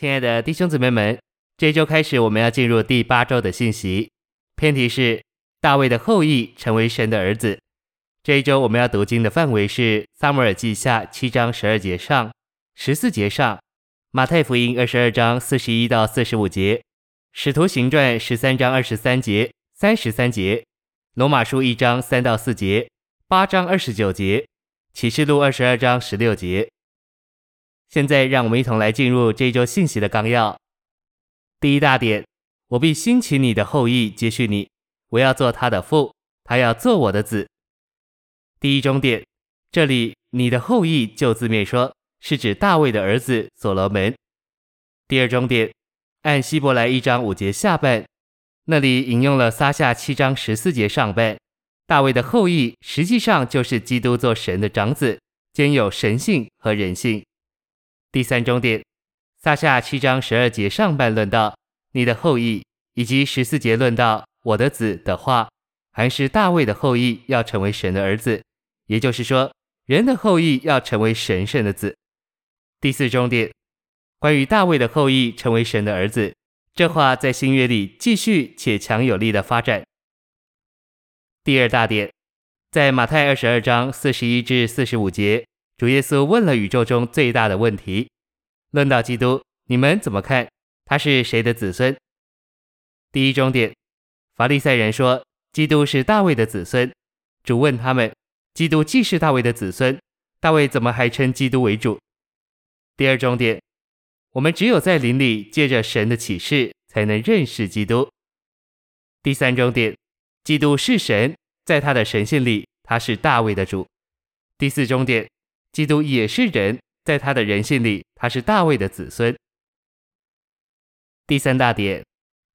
亲爱的弟兄姊妹们，这周开始，我们要进入第八周的信息。偏题是大卫的后裔成为神的儿子。这一周我们要读经的范围是撒母耳记下七章十二节上、十四节上，马太福音二十二章四十一到四十五节，使徒行传十三章二十三节、三十三节，罗马书一章三到四节、八章二十九节，启示录二十二章十六节。现在，让我们一同来进入这一周信息的纲要。第一大点，我必兴起你的后裔接续你，我要做他的父，他要做我的子。第一中点，这里你的后裔就字面说是指大卫的儿子所罗门。第二中点，按希伯来一章五节下半，那里引用了撒下七章十四节上半，大卫的后裔实际上就是基督做神的长子，兼有神性和人性。第三终点，撒下七章十二节上半论到你的后裔，以及十四节论到我的子的话，还是大卫的后裔要成为神的儿子，也就是说，人的后裔要成为神圣的子。第四终点，关于大卫的后裔成为神的儿子，这话在新约里继续且强有力的发展。第二大点，在马太二十二章四十一至四十五节。主耶稣问了宇宙中最大的问题：论到基督，你们怎么看？他是谁的子孙？第一终点，法利赛人说基督是大卫的子孙。主问他们：基督既是大卫的子孙，大卫怎么还称基督为主？第二终点，我们只有在灵里借着神的启示，才能认识基督。第三终点，基督是神，在他的神性里，他是大卫的主。第四终点。基督也是人，在他的人性里，他是大卫的子孙。第三大点，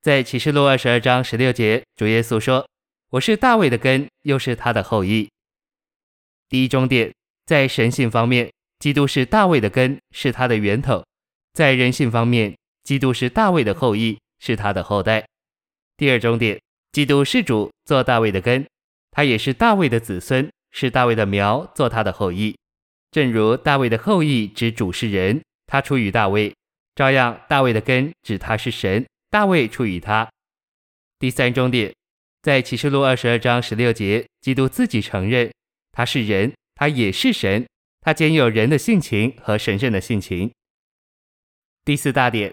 在启示录二十二章十六节，主耶稣说：“我是大卫的根，又是他的后裔。”第一中点，在神性方面，基督是大卫的根，是他的源头；在人性方面，基督是大卫的后裔，是他的后代。第二中点，基督是主，做大卫的根，他也是大卫的子孙，是大卫的苗，做他的后裔。正如大卫的后裔指主是人，他出于大卫；照样大卫的根指他是神，大卫出于他。第三中点，在启示录二十二章十六节，基督自己承认他是人，他也是神，他兼有人的性情和神圣的性情。第四大点，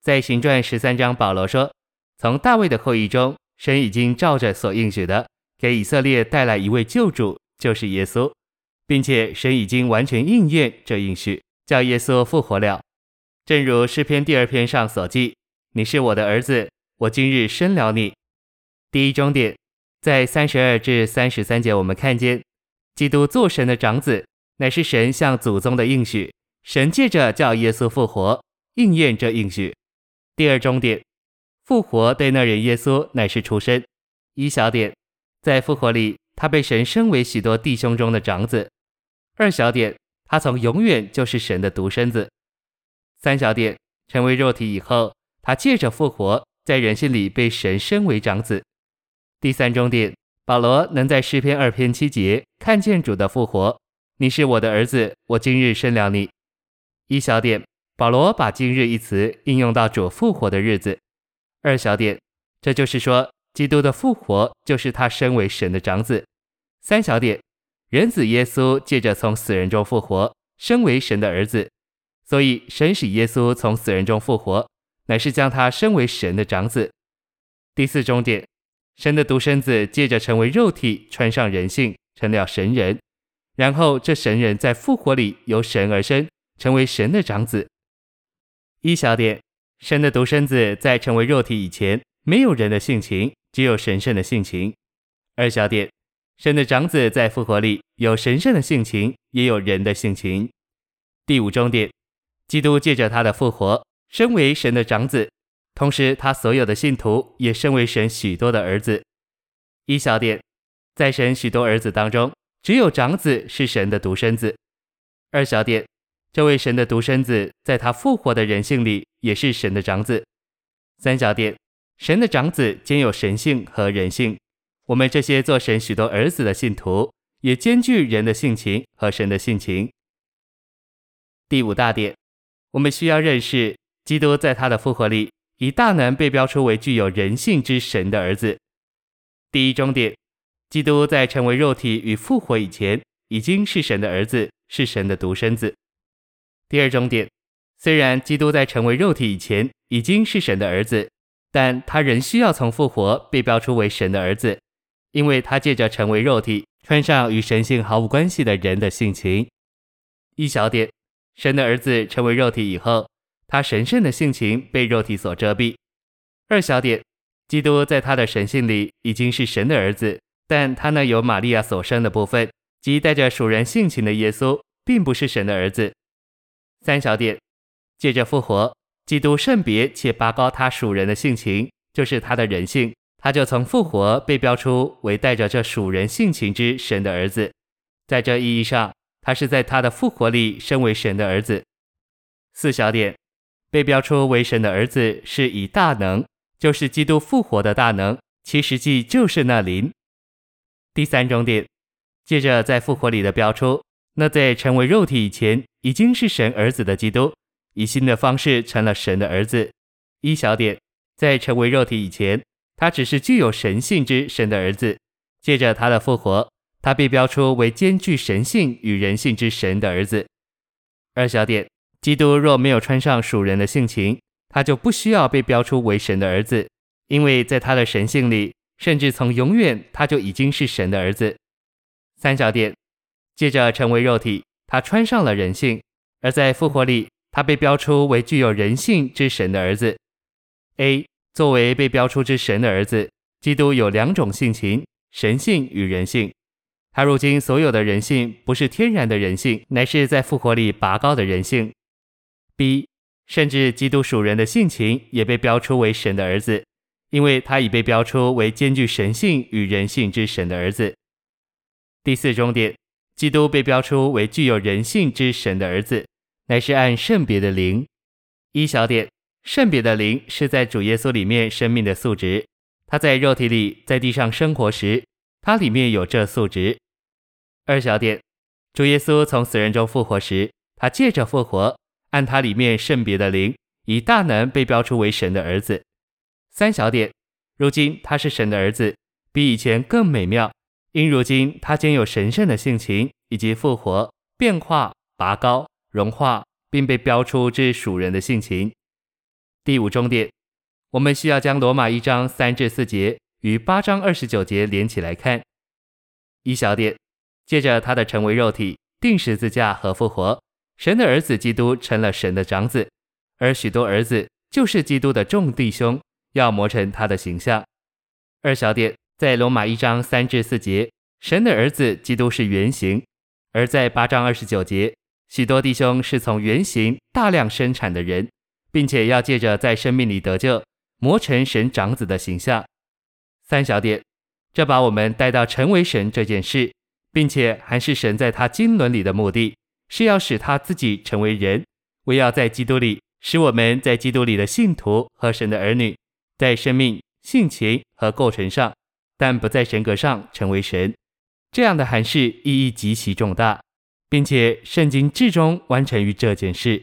在行传十三章，保罗说，从大卫的后裔中，神已经照着所应许的，给以色列带来一位救主，就是耶稣。并且神已经完全应验这应许，叫耶稣复活了。正如诗篇第二篇上所记：“你是我的儿子，我今日生了你。”第一终点，在三十二至三十三节，我们看见基督做神的长子，乃是神向祖宗的应许。神借着叫耶稣复活，应验这应许。第二终点，复活对那人耶稣乃是出身。一小点，在复活里，他被神升为许多弟兄中的长子。二小点，他从永远就是神的独生子。三小点，成为肉体以后，他借着复活，在人性里被神升为长子。第三终点，保罗能在诗篇二篇七节看见主的复活。你是我的儿子，我今日生了你。一小点，保罗把今日一词应用到主复活的日子。二小点，这就是说，基督的复活就是他身为神的长子。三小点。人子耶稣借着从死人中复活，身为神的儿子，所以神使耶稣从死人中复活，乃是将他升为神的长子。第四终点，神的独生子借着成为肉体，穿上人性，成了神人，然后这神人在复活里由神而生，成为神的长子。一小点，神的独生子在成为肉体以前，没有人的性情，只有神圣的性情。二小点。神的长子在复活里有神圣的性情，也有人的性情。第五重点，基督借着他的复活，身为神的长子，同时他所有的信徒也身为神许多的儿子。一小点，在神许多儿子当中，只有长子是神的独生子。二小点，这位神的独生子在他复活的人性里也是神的长子。三小点，神的长子兼有神性和人性。我们这些做神许多儿子的信徒，也兼具人的性情和神的性情。第五大点，我们需要认识基督在他的复活里以大能被标出为具有人性之神的儿子。第一终点，基督在成为肉体与复活以前，已经是神的儿子，是神的独生子。第二终点，虽然基督在成为肉体以前已经是神的儿子，但他仍需要从复活被标出为神的儿子，因为他借着成为肉体，穿上与神性毫无关系的人的性情。一小点，神的儿子成为肉体以后，他神圣的性情被肉体所遮蔽。二小点，基督在他的神性里已经是神的儿子，但他那由玛利亚所生的部分，即带着属人性情的耶稣，并不是神的儿子。三小点，借着复活，基督圣别且拔高他属人的性情，就是他的人性。他就从复活被标出为带着这属人性情之神的儿子，在这意义上，他是在他的复活里身为神的儿子。四小点，被标出为神的儿子是以大能，就是基督复活的大能，其实际就是那灵。第三终点，借着在复活里的标出，那在成为肉体以前已经是神儿子的基督，以新的方式成了神的儿子。一小点，在成为肉体以前。他只是具有神性之神的儿子，借着他的复活，他被标出为兼具神性与人性之神的儿子。二小点，基督若没有穿上属人的性情，他就不需要被标出为神的儿子，因为在他的神性里，甚至从永远他就已经是神的儿子。三小点，借着成为肉体，他穿上了人性，而在复活里，他被标出为具有人性之神的儿子。A。作为被标出之神的儿子，基督有两种性情：神性与人性。他如今所有的人性不是天然的人性，乃是在复活里拔高的人性。B，甚至基督属人的性情也被标出为神的儿子，因为他已被标出为兼具神性与人性之神的儿子。第四终点，基督被标出为具有人性之神的儿子，乃是按圣别的灵。一小点。圣别的灵是在主耶稣里面生命的素质，他在肉体里在地上生活时，他里面有这素质。二小点，主耶稣从死人中复活时，他借着复活，按他里面圣别的灵，以大能被标出为神的儿子。三小点，如今他是神的儿子，比以前更美妙，因如今他兼有神圣的性情，以及复活、变化、拔高、融化，并被标出之属人的性情。第五终点，我们需要将罗马一章三至四节与八章二十九节连起来看。一小点，借着他的成为肉体、钉十字架和复活，神的儿子基督成了神的长子，而许多儿子就是基督的众弟兄，要磨成他的形象。二小点，在罗马一章三至四节，神的儿子基督是原型；而在八章二十九节，许多弟兄是从原型大量生产的人。并且要借着在生命里得救，磨成神长子的形象。三小点，这把我们带到成为神这件事，并且还是神在他经纶里的目的，是要使他自己成为人，为要在基督里使我们在基督里的信徒和神的儿女，在生命、性情和构成上，但不在神格上成为神。这样的函示意义极其重大，并且圣经至终完成于这件事。